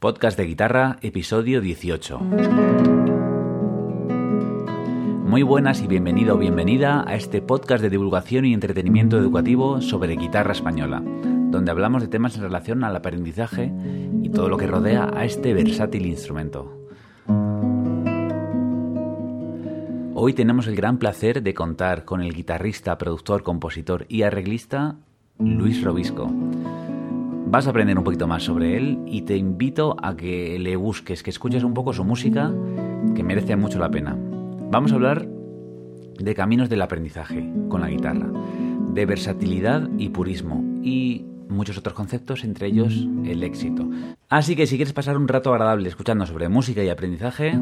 Podcast de Guitarra, episodio 18. Muy buenas y bienvenido o bienvenida a este podcast de divulgación y entretenimiento educativo sobre guitarra española, donde hablamos de temas en relación al aprendizaje y todo lo que rodea a este versátil instrumento. Hoy tenemos el gran placer de contar con el guitarrista, productor, compositor y arreglista Luis Robisco. Vas a aprender un poquito más sobre él y te invito a que le busques, que escuches un poco su música, que merece mucho la pena. Vamos a hablar de caminos del aprendizaje con la guitarra, de versatilidad y purismo y muchos otros conceptos, entre ellos el éxito. Así que si quieres pasar un rato agradable escuchando sobre música y aprendizaje,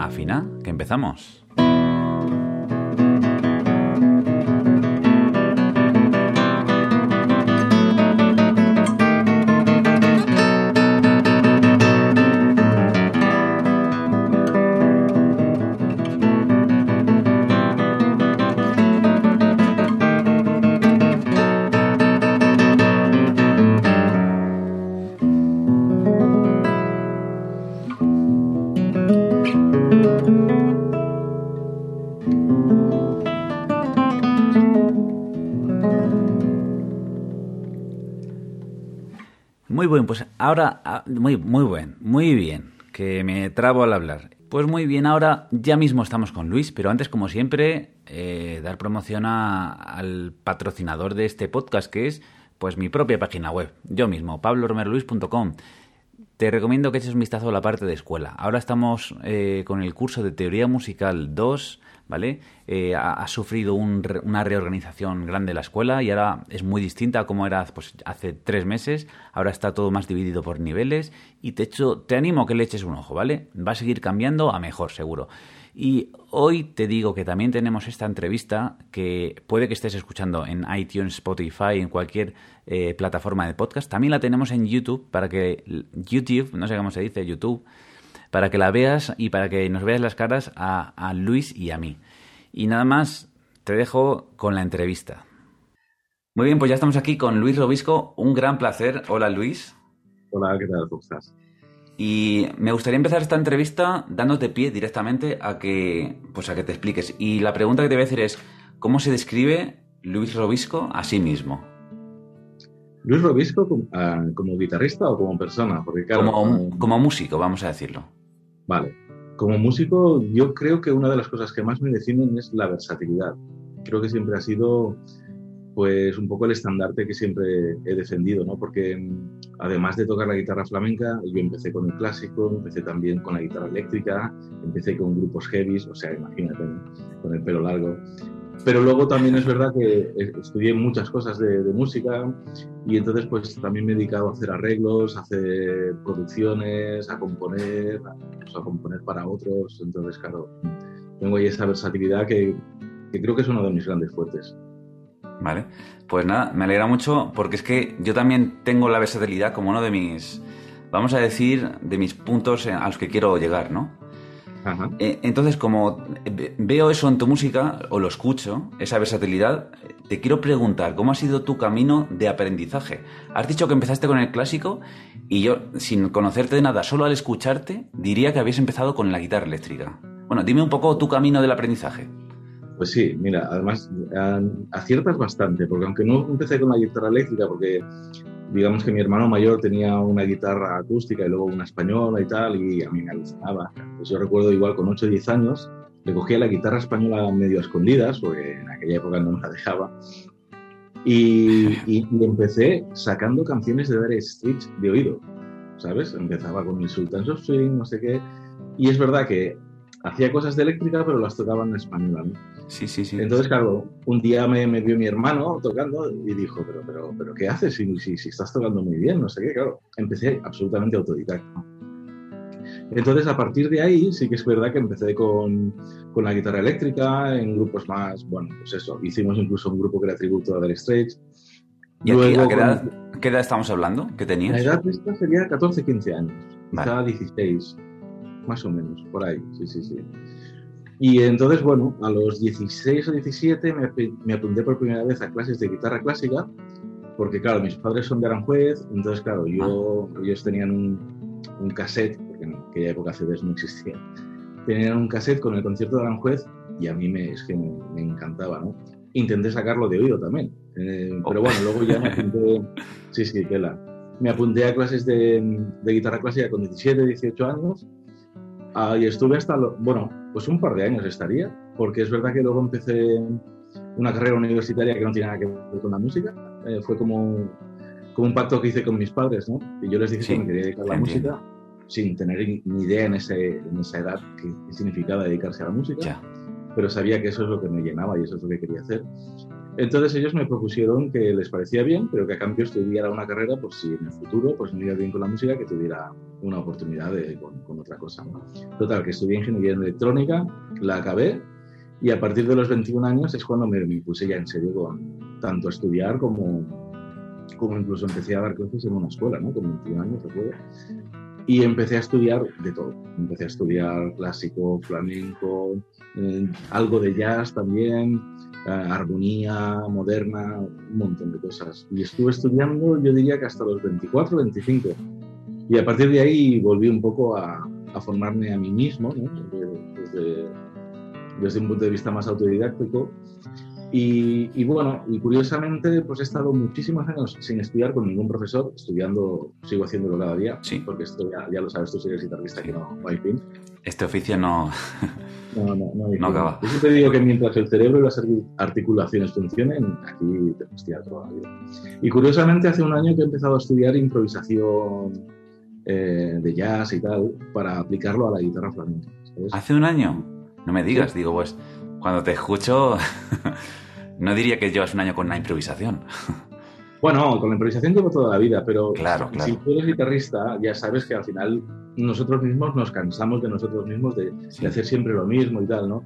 afina, que empezamos. Muy bien, pues ahora, ah, muy, muy buen, muy bien, que me trabo al hablar. Pues muy bien, ahora ya mismo estamos con Luis, pero antes, como siempre, eh, dar promoción a- al patrocinador de este podcast, que es pues mi propia página web, yo mismo, pabloromerluis.com. Te recomiendo que eches un vistazo a la parte de escuela. Ahora estamos eh, con el curso de Teoría Musical 2, ¿vale? Eh, ha, sufrido un una reorganización grande la escuela y ahora es muy distinta a como era pues, hace tres meses. Ahora está todo más dividido por niveles y te, echo, te animo a que le eches un ojo, ¿vale? Va a seguir cambiando a mejor, seguro. Y hoy te digo que también tenemos esta entrevista que puede que estés escuchando en iTunes, Spotify, en cualquier eh, plataforma de podcast. También la tenemos en YouTube para que YouTube, no sé cómo se dice, YouTube, para que la veas y para que nos veas las caras a, a Luis y a mí. Y nada más, te dejo con la entrevista. Muy bien, pues ya estamos aquí con Luis Robisco. Un gran placer. Hola Luis. Hola, ¿qué tal? ¿Cómo estás? Y me gustaría empezar esta entrevista dándote pie directamente a que, pues a que te expliques. Y la pregunta que te voy a hacer es, ¿cómo se describe Luis Robisco a sí mismo? ¿Luis Robisco como, ah, como guitarrista o como persona? Porque claro, Como, ah, como músico, vamos a decirlo. Vale. Como músico, yo creo que una de las cosas que más me definen es la versatilidad. Creo que siempre ha sido, pues, un poco el estandarte que siempre he defendido, ¿no? Porque mm, además de tocar la guitarra flamenca, yo empecé con el clásico, empecé también con la guitarra eléctrica, empecé con grupos heavies, o sea, imagínate, con el pelo largo. Pero luego también es verdad que eh, estudié muchas cosas de, música y entonces pues también me he dedicado a hacer arreglos, a hacer producciones, a componer, a, pues, a componer para otros. Entonces, claro, tengo ahí esa versatilidad que, que creo que es uno de mis grandes fuertes. Vale. Pues nada, me alegra mucho porque es que yo también tengo la versatilidad como uno de mis, vamos a decir, de mis puntos a los que quiero llegar, ¿no? Eh, Entonces, como ve- veo eso en tu música, o lo escucho, esa versatilidad, te quiero preguntar, ¿cómo ha sido tu camino de aprendizaje? Has dicho que empezaste con el clásico y yo, sin conocerte de nada, solo al escucharte, diría que habías empezado con la guitarra eléctrica. Bueno, dime un poco tu camino del aprendizaje. Pues sí, mira, además aciertas bastante, porque aunque no empecé con la guitarra eléctrica, porque digamos que mi hermano mayor tenía una guitarra acústica y luego una española y tal, y a mí me alucinaba. Pues yo recuerdo igual con 8 o 10 años, le cogía la guitarra española medio a escondidas, porque en aquella época no me la dejaba, y, y- y empecé sacando canciones de Dire Straits de oído, ¿sabes? Empezaba con el Sultans of Swing, no sé qué, y es verdad que hacía cosas de eléctrica, pero las tocaba en española, ¿no? Sí, sí, sí. Entonces, claro, un día me, me vio mi hermano tocando y dijo, pero, pero, pero ¿qué haces si, si, si estás tocando muy bien? No sé qué, claro. Empecé absolutamente autodidacta. Entonces, a partir de ahí, sí que es verdad que empecé con, con la guitarra eléctrica, en grupos más, bueno, pues eso, hicimos incluso un grupo que era tributo a Dire Straits. ¿Y aquí, Luego, a qué con- edad, qué edad estamos hablando? ¿Qué La tenías? edad de esta sería 14, 15 años, quizá Vale. 16, más o menos, por ahí, sí, sí, sí. Y entonces, bueno, a los 16 o 17 me, me apunté por primera vez a clases de guitarra clásica porque claro, mis padres son de Aranjuez, entonces claro, yo, ah. ellos tenían un, un, cassette, porque en aquella época CDs no existían, tenían un cassette con el concierto de Aranjuez y a mí me, es que me, encantaba, ¿no? Intenté sacarlo de oído también, eh, pero bueno, luego ya me apunté, sí, sí, que la, me apunté a clases de, de guitarra clásica con 17, 18 años ah, y estuve hasta, bueno, pues un par de años estaría, porque es verdad que luego empecé una carrera universitaria que no tiene nada que ver con la música. Eh, fue como, como un pacto que hice con mis padres, ¿no? Y yo les dije que me quería dedicar a la música sin tener ni idea en, ese, en esa edad qué, significaba dedicarse a la música. Pero sabía que eso es lo que me llenaba y eso es lo que quería hacer. Entonces ellos me propusieron que les parecía bien, pero que a cambio estudiara una carrera, por si en el futuro pues me iba bien con la música, que tuviera una oportunidad de, con, con, otra cosa. Total, que estudié ingeniería en electrónica, la acabé y a partir de los 21 años es cuando me, puse ya en serio con tanto estudiar como, como incluso empecé a dar clases en una escuela, ¿no? Con 21 años, recuerdo. Y empecé a estudiar de todo. Empecé a estudiar clásico, flamenco, eh, algo de jazz también, armonía moderna, un montón de cosas. Y estuve estudiando, yo diría que hasta los 24, 25. Y a partir de ahí volví un poco a, a formarme a mí mismo, ¿no? desde, desde un punto de vista más autodidáctico. Y, bueno, y curiosamente, pues he estado muchísimos años sin estudiar con ningún profesor, estudiando, sigo haciéndolo cada día, sí. porque esto ya, ya lo sabes, tú sigues guitarrista que no, no hay fin. Este oficio no, no, no, no, acaba. Yo siempre digo que mientras el cerebro y las articulaciones funcionen, aquí te estudiar toda la vida. Y curiosamente, hace un año que he empezado a estudiar improvisación eh, de jazz y tal, para aplicarlo a la guitarra flamenca. ¿Hace un año? No me digas, digo, pues cuando te escucho, no diría que llevas un año con la improvisación. Bueno, con la improvisación llevo toda la vida, pero claro, si tú eres guitarrista, ya sabes que al final nosotros mismos nos cansamos de nosotros mismos de, hacer siempre lo mismo y tal, ¿no?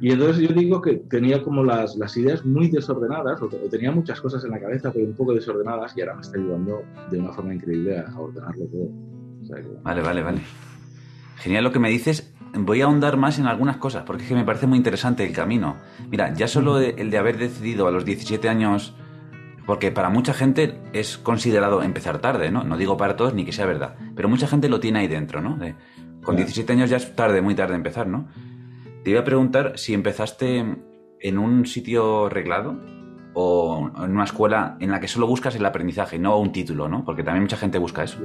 Y entonces yo digo que tenía como las, las ideas muy desordenadas, o, tenía muchas cosas en la cabeza, pero un poco desordenadas, y ahora me está ayudando de una forma increíble a, ordenarlo todo. Vale, vale, vale. Genial lo que me dices voy a ahondar más en algunas cosas, porque es que me parece muy interesante el camino. Mira, ya solo el de haber decidido a los 17 años, porque para mucha gente es considerado empezar tarde, ¿no? No digo para todos ni que sea verdad, pero mucha gente lo tiene ahí dentro, ¿no? con 17 años ya es tarde, muy tarde empezar, ¿no? Te iba a preguntar si empezaste en un sitio reglado o en una escuela en la que solo buscas el aprendizaje, no un título, ¿no? Porque también mucha gente busca eso.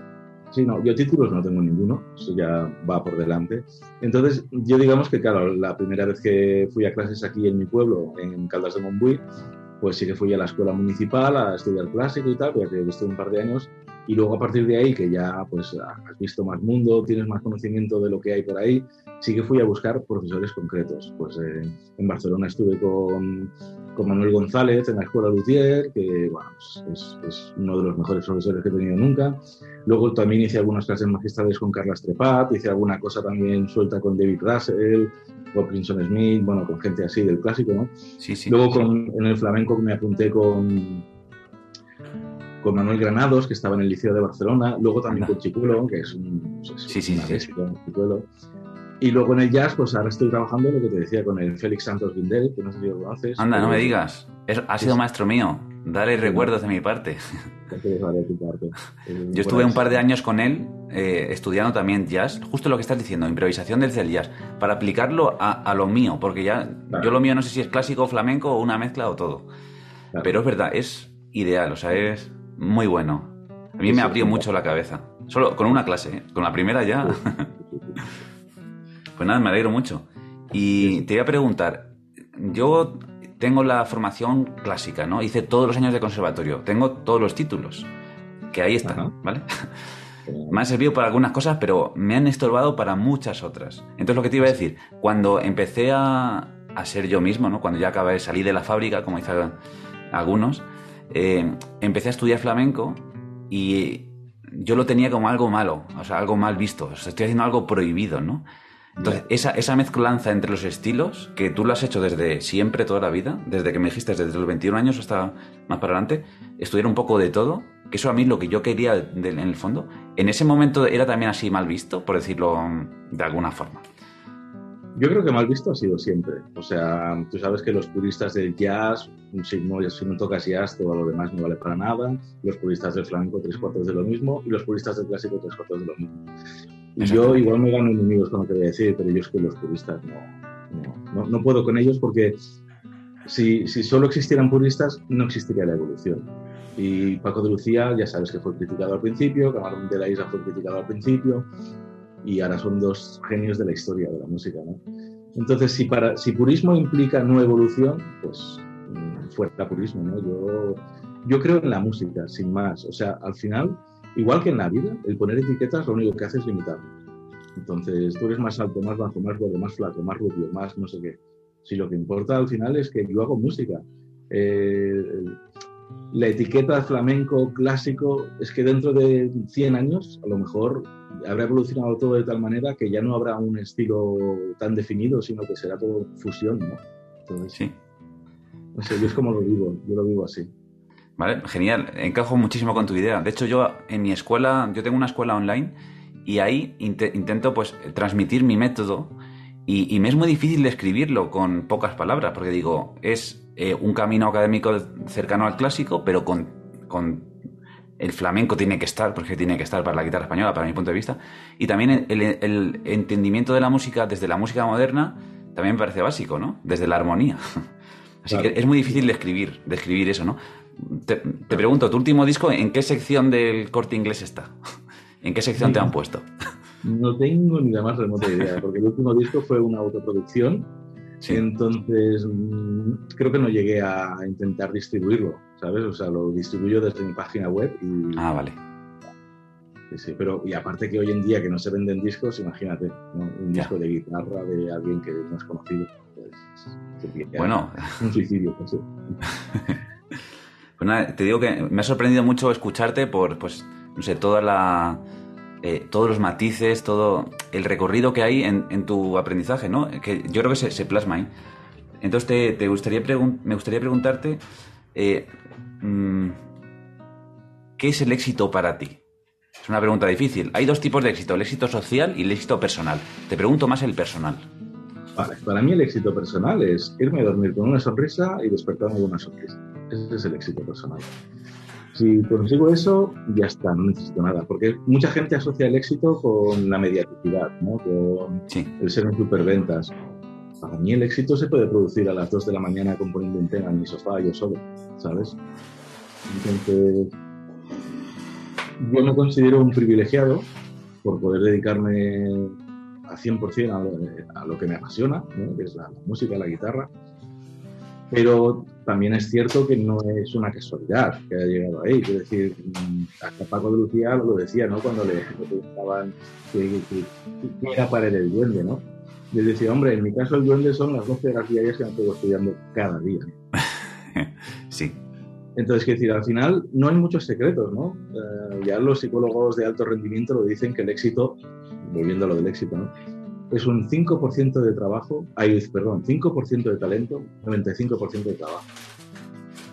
Sí, no, yo títulos no tengo ninguno, eso ya va por delante. Entonces, yo digamos que, claro, la primera vez que fui a clases aquí en mi pueblo, en Caldas de Montbui, pues sí que fui a la escuela municipal a estudiar clásico y tal, porque he visto un par de años, y luego a partir de ahí, que ya pues has visto más mundo, tienes más conocimiento de lo que hay por ahí, sí que fui a buscar profesores concretos. Pues eh, en Barcelona estuve con con Manuel González en la Escuela Luthier, que bueno, pues, es, uno de los mejores profesores que he tenido nunca. Luego también hice algunas clases magistrales con Carla Trepat, hice alguna cosa también suelta con David Russell, Princeton Smith, bueno, con gente así del clásico, ¿no? Sí, sí. Luego con, en el flamenco me apunté con, con Manuel Granados, que estaba en el Liceo de Barcelona, luego también con Chicuelo, que es un, pues, sí, sí, sí, Chicuelo. Y luego en el jazz, pues ahora estoy trabajando lo que te decía con el Félix Santos Vindel, que no sé si lo conoces. Anda, no me digas. ha sido maestro mío. Dale recuerdos de mi parte. Yo estuve un par de años con él eh, estudiando también jazz, justo lo que estás diciendo, improvisación desde el jazz, para aplicarlo a, lo mío, porque ya yo lo mío no sé si es clásico, flamenco o una mezcla o todo. Pero es verdad, es ideal, o sea, es muy bueno. A mí me abrió mucho la cabeza. Solo con una clase, ¿eh? con la primera ya. Pues nada, me alegro mucho. Y te voy a preguntar, yo tengo la formación clásica, ¿no? Hice todos los años de conservatorio, tengo todos los títulos, que ahí están, ¿vale? me han servido para algunas cosas, pero me han estorbado para muchas otras. Entonces lo que te iba a decir, cuando empecé a, ser yo mismo, ¿no? Cuando ya acabé de salir de la fábrica, como dicen algunos, eh, empecé a estudiar flamenco y yo lo tenía como algo malo, o sea, algo mal visto. O sea, estoy haciendo algo prohibido, ¿no? Entonces, esa, esa mezclanza entre los estilos, que tú lo has hecho desde siempre, toda la vida, desde que me dijiste, desde los 21 años hasta más para adelante, estudiar un poco de todo, que eso a mí lo que yo quería en el fondo, en ese momento era también así mal visto, por decirlo de alguna forma. Yo creo que mal visto ha sido siempre. O sea, tú sabes que los puristas del jazz, si no, si no tocas jazz, todo lo demás no vale para nada. Los puristas del flamenco, tres cuartos de lo mismo. Y los puristas del clásico, tres cuartos de lo mismo. Y yo igual me gano enemigos con lo que voy a decir, pero yo es que los puristas no, no, no, puedo con ellos porque si, si solo existieran puristas, no existiría la evolución. Y Paco de Lucía, ya sabes que fue criticado al principio, Camarón de la Isla fue criticado al principio, y ahora son dos genios de la historia de la música. ¿no? Entonces, si, para, si purismo implica no evolución, pues mm, fuera purismo. ¿no? Yo, yo creo en la música, sin más. O sea, al final, igual que en la vida, el poner etiquetas lo único que hace es limitarnos. Entonces, tú eres más alto, más bajo, más gordo, más flaco, más rubio, más no sé qué. Si lo que importa al final es que yo hago música. Eh, la etiqueta flamenco clásico es que dentro de 100 años a lo mejor habrá evolucionado todo de tal manera que ya no habrá un estilo tan definido, sino que será todo fusión, ¿no? Entonces, sí. No sé, yo es como lo vivo, yo lo vivo así. Vale, genial, encajo muchísimo con tu idea. De hecho, yo en mi escuela, yo tengo una escuela online y ahí intento pues transmitir mi método y, me es muy difícil describirlo con pocas palabras, porque digo, es eh, un camino académico cercano al clásico, pero con, con el flamenco tiene que estar, porque tiene que estar para la guitarra española, para mi punto de vista, y también el, entendimiento de la música desde la música moderna también me parece básico, ¿no? Desde la armonía. Así que es muy difícil describir, describir eso, ¿no? Te, pregunto, ¿tu último disco en qué sección del corte inglés está? ¿En qué sección te han puesto? No tengo ni la más remota idea, porque el último disco fue una autoproducción, entonces mm, creo que no llegué a intentar distribuirlo. ¿sabes? O sea, lo distribuyo desde mi página web y... Ah, vale. Sí, sí, pero y aparte que hoy en día que no se venden discos, imagínate, un disco de guitarra de alguien que no es conocido. Pues, bueno. Un suicidio, pues, pues te digo que me ha sorprendido mucho escucharte por, pues, no sé, toda la... Eh, todos los matices, todo el recorrido que hay en, tu aprendizaje, ¿no? Que yo creo que se, plasma ahí. Entonces te, gustaría me gustaría preguntarte eh, Mm, ¿qué es el éxito para ti? Es una pregunta difícil. Hay dos tipos de éxito, el éxito social y el éxito personal. Te pregunto más el personal. para mí el éxito personal es irme a dormir con una sonrisa y despertarme con una sonrisa. Ese es el éxito personal. Si consigo eso, ya está, no necesito nada. Porque mucha gente asocia el éxito con la mediaticidad, ¿no? con el ser en superventas. Para mí el éxito se puede producir a las 2 de la mañana componiendo un tema en mi sofá yo solo, ¿sabes? Entonces, yo me considero un privilegiado por poder dedicarme a 100% a, lo que me apasiona, que es la, música, la guitarra. Pero también es cierto que no es una casualidad que haya llegado ahí. Es decir, hasta Paco de Lucía lo decía, ¿no? Cuando le, preguntaban qué, era para él el duende, ¿no? Les decía, hombre, en mi caso el duende son las 12 horas diarias que me estoy estudiando cada día. sí. Entonces, quiero decir, al final no hay muchos secretos, ¿no? Eh, ya los psicólogos de alto rendimiento lo dicen que el éxito, volviendo a lo del éxito, ¿no? Es un 5% de trabajo, ay, perdón, 5% de talento, 95% de trabajo.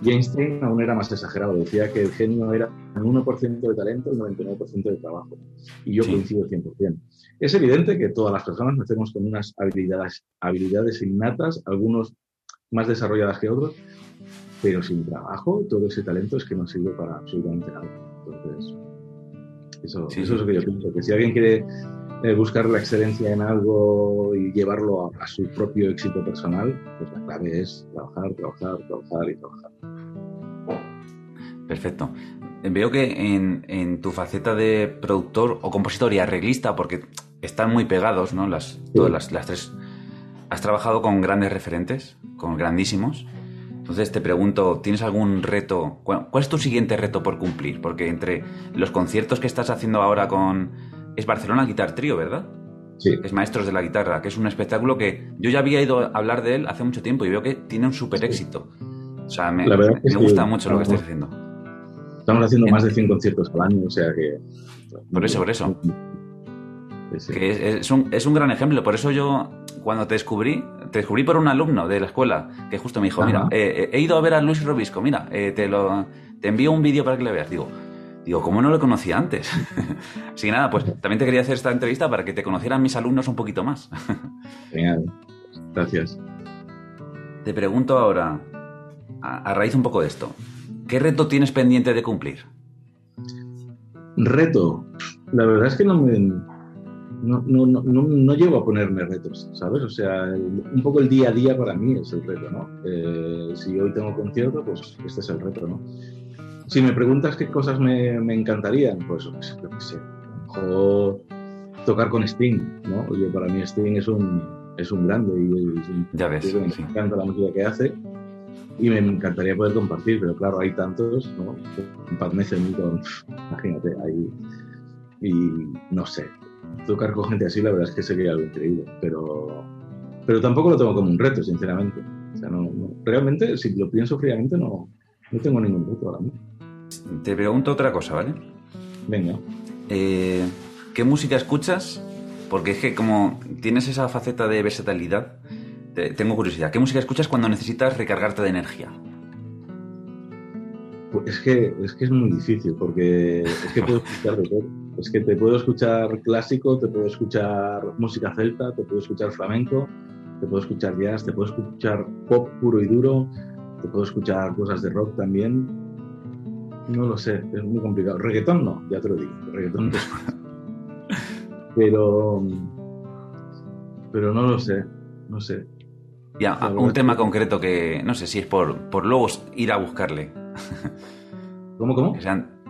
Y Einstein aún era más exagerado, decía que el genio era un 1% de talento y 99% de trabajo. Y yo coincido 100%. Es evidente que todas las personas nacemos con unas habilidades, habilidades innatas, algunos más desarrolladas que otros, pero sin trabajo, todo ese talento es que no sirve para absolutamente nada. Entonces, eso, eso es lo que yo pienso, que si alguien quiere eh, buscar la excelencia en algo y llevarlo a, su propio éxito personal, pues la clave es trabajar, trabajar, trabajar y trabajar. Perfecto. Veo que en, en, tu faceta de productor o compositor y arreglista, porque están muy pegados, ¿no? Las, Todas las, las tres. Has trabajado con grandes referentes, con grandísimos. Entonces te pregunto, ¿tienes algún reto? ¿Cuál, es tu siguiente reto por cumplir? Porque entre los conciertos que estás haciendo ahora con... Es Barcelona Guitar Trio, ¿verdad? Sí. Es Maestros de la Guitarra, que es un espectáculo que yo ya había ido a hablar de él hace mucho tiempo y veo que tiene un súper éxito. O sea, me, gusta mucho lo que estás haciendo. Estamos haciendo más de 100 conciertos al año, o sea que... Por eso, por eso. Que es, un, es un gran ejemplo. Por eso yo, cuando te descubrí, te descubrí por un alumno de la escuela que justo me dijo, mira, eh, eh, he ido a ver a Luis Robisco, mira, eh, te, lo, te envío un vídeo para que le veas. Digo, Digo, ¿cómo no lo conocía antes? Así que nada, pues también te quería hacer esta entrevista para que te conocieran mis alumnos un poquito más. Genial, gracias. Te pregunto ahora, a, raíz un poco de esto, ¿qué reto tienes pendiente de cumplir? Reto. La verdad es que no me, no, no, no, no, llego a ponerme retos, ¿sabes? O sea, un poco el día a día para mí es el reto, ¿no? Eh, si hoy tengo concierto, pues este es el reto, ¿no? Si me preguntas qué cosas me, me encantarían, pues lo que sé, a lo mejor tocar con Sting, ¿no? Oye, para mí Sting es un, es un grande y, ya ves, me encanta la música que hace y me encantaría poder compartir, pero claro, hay tantos, ¿no? Pat imagínate, ahí, y no sé, tocar con gente así la verdad es que sería algo increíble, pero, pero tampoco lo tengo como un reto, sinceramente. O sea, no, realmente, si lo pienso fríamente, no, no tengo ningún reto ahora mismo. Te pregunto otra cosa, ¿vale? Venga. Eh, ¿Qué música escuchas? Porque es que como tienes esa faceta de versatilidad, tengo curiosidad. ¿Qué música escuchas cuando necesitas recargarte de energía? Pues es que, es que es muy difícil, porque es que puedo escuchar de todo. Es que te puedo escuchar clásico, te puedo escuchar música celta, te puedo escuchar flamenco, te puedo escuchar jazz, te puedo escuchar pop puro y duro, te puedo escuchar cosas de rock también. No lo sé, es muy complicado. Reggaetón no, ya te lo digo. Reggaetón no Pero, pero no lo sé, no sé. Ya, un tema concreto que no sé si es por, por luego ir a buscarle. ¿Cómo, cómo?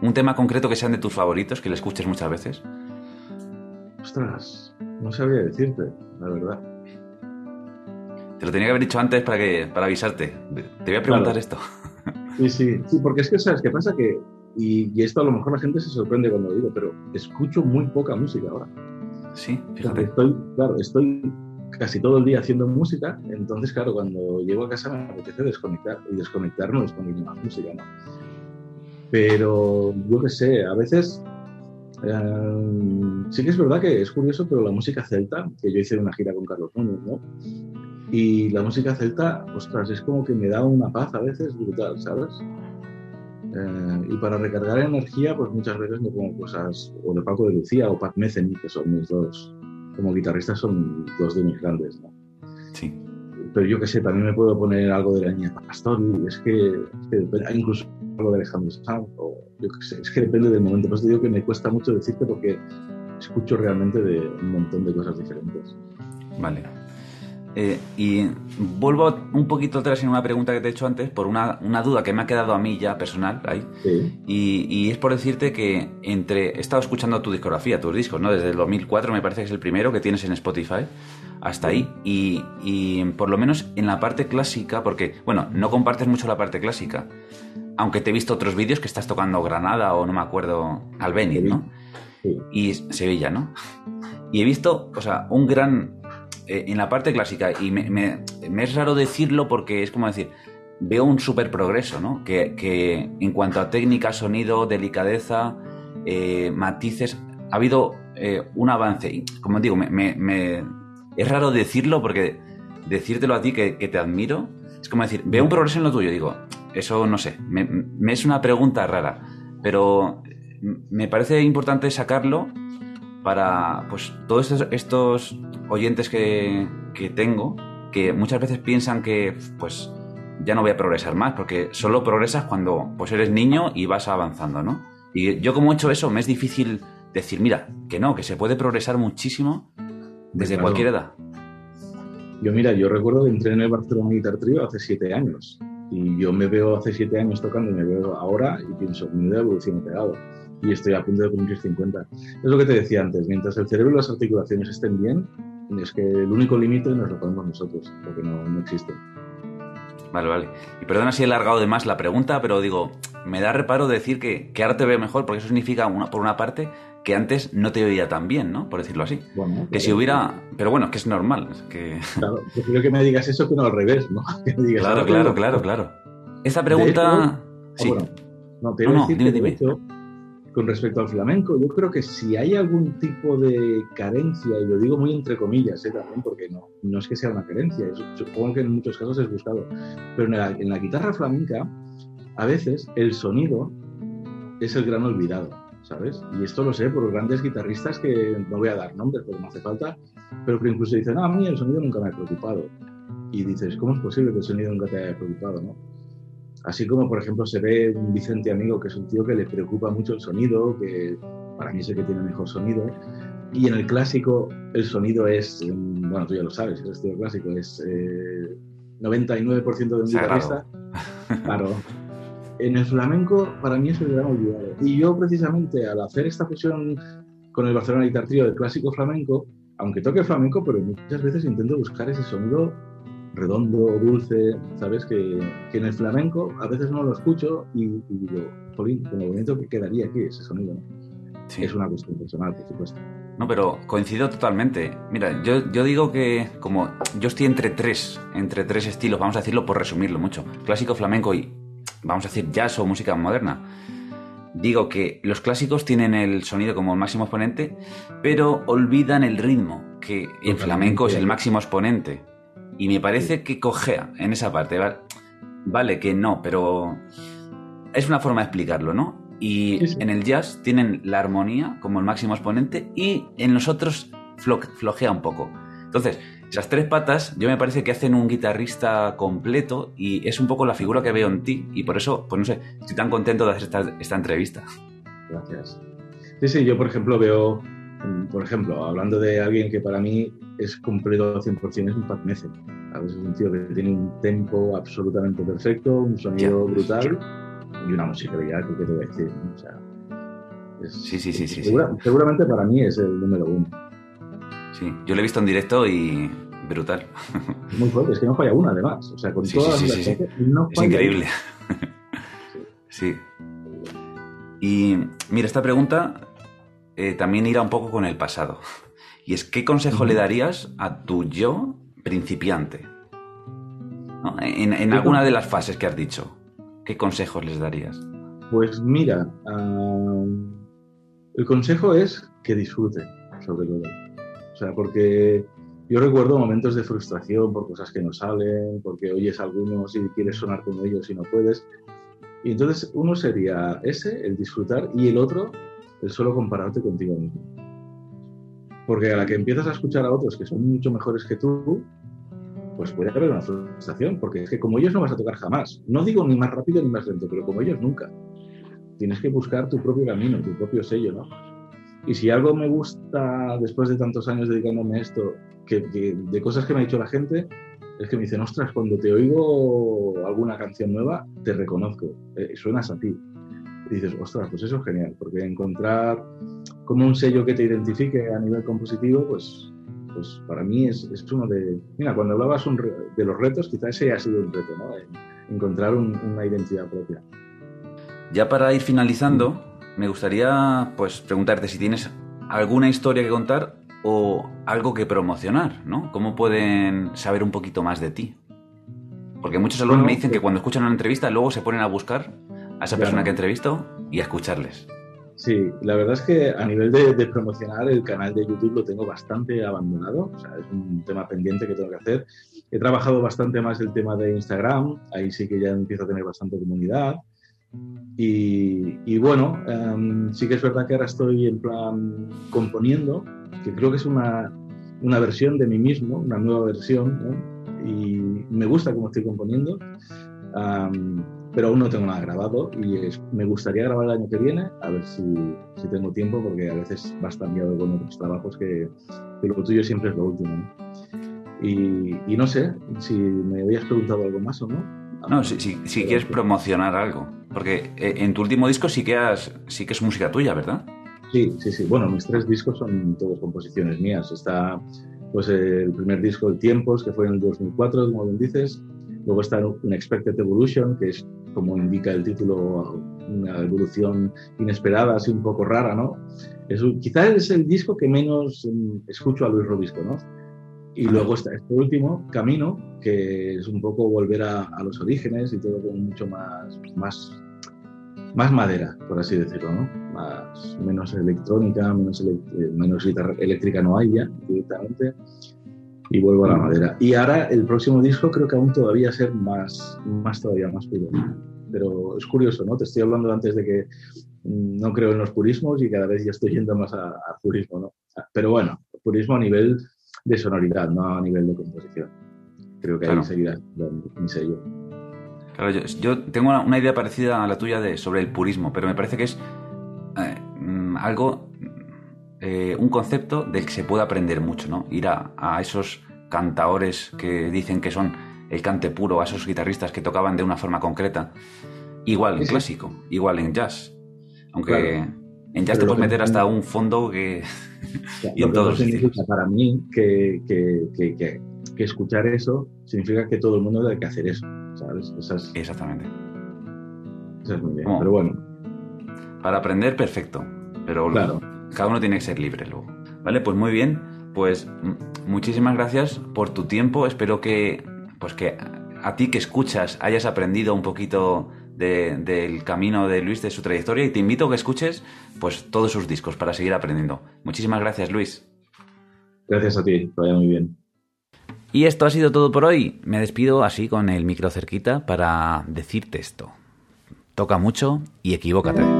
un tema concreto que sean de tus favoritos, que le escuches muchas veces. Ostras, no sabría decirte, la verdad. Te lo tenía que haber dicho antes para, que, para avisarte. Te voy a preguntar esto. Sí, sí, sí, porque es que, ¿sabes qué pasa? Que, y, esto a lo mejor la gente se sorprende cuando lo digo, pero escucho muy poca música ahora. Sí, fíjate. Estoy, claro, estoy casi todo el día haciendo música, entonces, claro, cuando llego a casa me apetece desconectar y desconectar no es poner más música, ¿no? Pero yo qué sé, a veces eh, sí que es verdad que es curioso, pero la música celta, que yo hice una gira con Carlos Núñez, ¿no? Y la música celta, ostras, es como que me da una paz a veces brutal, ¿sabes? Eh, y para recargar energía, pues muchas veces me pongo cosas o de Paco de Lucía o Pat Metheny, que son mis dos, como guitarristas son dos de mis grandes, ¿no? Sí. Pero yo qué sé, también me puedo poner algo de la niña Pastor, es que, es que incluso algo de Alejandro Sanz, o yo qué sé, es que depende del momento. Pues te digo que me cuesta mucho decirte porque escucho realmente de un montón de cosas diferentes. Vale. Eh, y vuelvo un poquito atrás en una pregunta que te he hecho antes por una, una duda que me ha quedado a mí ya personal ahí. Y, y, es por decirte que entre he estado escuchando tu discografía, tus discos, ¿no? Desde el 2004 me parece que es el primero que tienes en Spotify hasta ahí. Y, y por lo menos en la parte clásica, porque, bueno, no compartes mucho la parte clásica, aunque te he visto otros vídeos que estás tocando Granada o no me acuerdo, Albeni, ¿no? Y Sevilla, ¿no? Y he visto, o sea, un gran... Eh, en la parte clásica, y me, es raro decirlo porque es como decir, veo un súper progreso, ¿no? Que, en cuanto a técnica, sonido, delicadeza, eh, matices, ha habido eh, un avance. Y, como digo, me, es raro decirlo porque decírtelo a ti que, que, te admiro, es como decir, veo un progreso en lo tuyo, digo, eso no sé, me, es una pregunta rara, pero me parece importante sacarlo para pues todos estos, oyentes que, tengo, que muchas veces piensan que pues ya no voy a progresar más, porque solo progresas cuando pues eres niño y vas avanzando, ¿no? Y yo como he hecho eso, me es difícil decir, mira, que no, que se puede progresar muchísimo desde cualquier edad. Yo mira, yo recuerdo que entré en el Barcelona Guitar Trio hace siete años y yo me veo hace siete años tocando y me veo ahora y pienso, mi evolución he pegado. Y estoy a punto de cumplir 50. Es lo que te decía antes, mientras el cerebro y las articulaciones estén bien, es que el único límite nos lo ponemos nosotros, porque no, no existe. Vale, vale. Y perdona si he alargado de más la pregunta, pero digo, me da reparo decir que, que ahora te veo mejor, porque eso significa, una, por una parte, que antes no te oía tan bien, ¿no? Por decirlo así. que si hubiera... Pero bueno, que es normal. Que... Claro, prefiero que me digas eso que no al revés, ¿no? claro, claro, claro, claro. Esta pregunta... sí. no, te no, dime, dime. Con respecto al flamenco, yo creo que si hay algún tipo de carencia, y lo digo muy entre comillas ¿eh? también, porque no, no es que sea una carencia, supongo que en muchos casos es buscado, pero en la, guitarra flamenca, a veces el sonido es el gran olvidado, ¿sabes? Y esto lo sé por grandes guitarristas que no voy a dar nombres porque no hace falta, pero que incluso dicen, ah, a mí el sonido nunca me ha preocupado. Y dices, ¿cómo es posible que el sonido nunca te haya preocupado, no? Así como, por ejemplo, se ve un Vicente Amigo, que es un tío que le preocupa mucho el sonido, que para mí es el que tiene mejor sonido. Y en el clásico, el sonido es, bueno, tú ya lo sabes, el estilo clásico es eh, 99% de un guitarrista. Claro. En el flamenco, para mí es el gran olvidado. Y yo, precisamente, al hacer esta fusión con el Barcelona Guitar Trio del clásico flamenco, aunque toque flamenco, pero muchas veces intento buscar ese sonido redondo, dulce, ¿sabes? Que, en el flamenco a veces no lo escucho y, digo, jolín, con lo bonito que quedaría aquí ese sonido, Es una cuestión personal, por supuesto. No, pero coincido totalmente. Mira, yo, yo digo que como yo estoy entre tres, entre tres estilos, vamos a decirlo por resumirlo mucho, clásico, flamenco y, vamos a decir, jazz o música moderna. Digo que los clásicos tienen el sonido como el máximo exponente, pero olvidan el ritmo, que en flamenco es el máximo exponente. Y me parece que cojea en esa parte. Vale, que no, pero es una forma de explicarlo, ¿no? Y en el jazz tienen la armonía como el máximo exponente y en los otros flojea un poco. Entonces, esas tres patas yo me parece que hacen un guitarrista completo y es un poco la figura que veo en ti y por eso, pues no sé, estoy tan contento de hacer esta, esta entrevista. Gracias. Sí, sí, yo por ejemplo veo por ejemplo, hablando de alguien que para mí es completo al 100%, es un Pat Metheny. A veces es un tío que tiene un tempo absolutamente perfecto, un sonido brutal y una musicalidad que, te voy a decir. O sea, sí, sí, sí, sí, Seguramente para mí es el número uno. Sí, yo lo he visto en directo y brutal. Muy fuerte, es que no falla una además. O sea, con todas sí, las Es increíble. sí. Y mira, esta pregunta eh, también irá un poco con el pasado. Y es, ¿qué consejo le darías a tu yo principiante? En, alguna de las fases que has dicho, ¿qué consejos les darías? Pues mira, ah, el consejo es que disfrute, sobre todo. O sea, porque yo recuerdo momentos de frustración por cosas que no salen, porque oyes a algunos y quieres sonar como ellos y no puedes. Y entonces uno sería ese, el disfrutar, y el otro, es solo compararte contigo mismo. Porque a la que empiezas a escuchar a otros que son mucho mejores que tú, pues puede haber una frustración, porque es que como ellos no vas a tocar jamás. No digo ni más rápido ni más lento, pero como ellos nunca. Tienes que buscar tu propio camino, tu propio sello, ¿no? Y si algo me gusta después de tantos años dedicándome a esto, que, de cosas que me ha dicho la gente, es que me dicen, ostras, cuando te oigo alguna canción nueva, te reconozco, eh, suenas a ti dices, ostras, pues eso es genial, porque encontrar como un sello que te identifique a nivel compositivo, pues, pues para mí es, es uno de... Mira, cuando hablabas de los retos, quizás ese ha sido un reto, ¿no? Encontrar una identidad propia. Ya para ir finalizando, me gustaría pues preguntarte si tienes alguna historia que contar o algo que promocionar, ¿no? ¿Cómo pueden saber un poquito más de ti? Porque muchos alumnos me dicen que cuando escuchan una entrevista luego se ponen a buscar a esa persona que entrevisto y a escucharles. Sí, la verdad es que a nivel de, promocionar el canal de YouTube lo tengo bastante abandonado, o sea, es un tema pendiente que tengo que hacer. He trabajado bastante más el tema de Instagram, ahí sí que ya empiezo a tener bastante comunidad. Y, bueno, em, sí que es verdad que ahora estoy en plan componiendo, que creo que es una, una versión de mí mismo, una nueva versión, y me gusta cómo estoy componiendo pero aún no tengo nada grabado y me gustaría grabar el año que viene, a ver si, si, tengo tiempo, porque a veces vas tan con otros trabajos que, lo tuyo siempre es lo último. Y, y, no sé si me habías preguntado algo más o no. No, si, si, si quieres promocionar algo, porque eh, en tu último disco sí que, has, sí que es música tuya, ¿verdad? Sí, sí, sí. Bueno, mis tres discos son todas composiciones mías. Está pues el primer disco, El Tiempos, que fue en el 2004, como bien dices. Luego está un Expected Evolution, que es como indica el título, una evolución inesperada, así un poco rara, ¿no? Es, quizás es el disco que menos mm, escucho a Luis Robisco, ¿no? Y luego está este último, Camino, que es un poco volver a, los orígenes y todo con mucho más, más, más madera, por así decirlo, ¿no? Más, menos electrónica, menos, menos guitarra eléctrica no hay ya directamente y vuelvo a la madera. Y ahora el próximo disco creo que aún todavía ser más, más todavía más puro. Pero es curioso, ¿no? Te estoy hablando antes de que no creo en los purismos y cada vez ya estoy yendo más al purismo, ¿no? Pero bueno, purismo a nivel de sonoridad, no a nivel de composición. Creo que ahí seguirá mi sello. Claro, yo, tengo una, idea parecida a la tuya de, sobre el purismo, pero me parece que es eh, mm, algo, eh, un concepto del que se puede aprender mucho, ¿no? Ir a, a esos cantaores que dicen que son el cante puro, a esos guitarristas que tocaban de una forma concreta. Igual en clásico, igual en jazz. Aunque en jazz te puedes meter hasta un fondo que... y en todos significa para mí que, que, escuchar eso significa que todo el mundo debe que hacer eso, ¿sabes? Exactamente. Eso es muy bien, pero bueno. Para aprender, perfecto. Pero claro. Cada uno tiene que ser libre luego. Vale, pues muy bien. Pues muchísimas gracias por tu tiempo. Espero que, pues que a ti que escuchas hayas aprendido un poquito del camino de Luis, de su trayectoria, y te invito a que escuches pues todos sus discos para seguir aprendiendo. Muchísimas gracias, Luis. Gracias a ti, vaya muy bien. Y esto ha sido todo por hoy. Me despido así con el micro cerquita para decirte esto. Toca mucho y equivócate.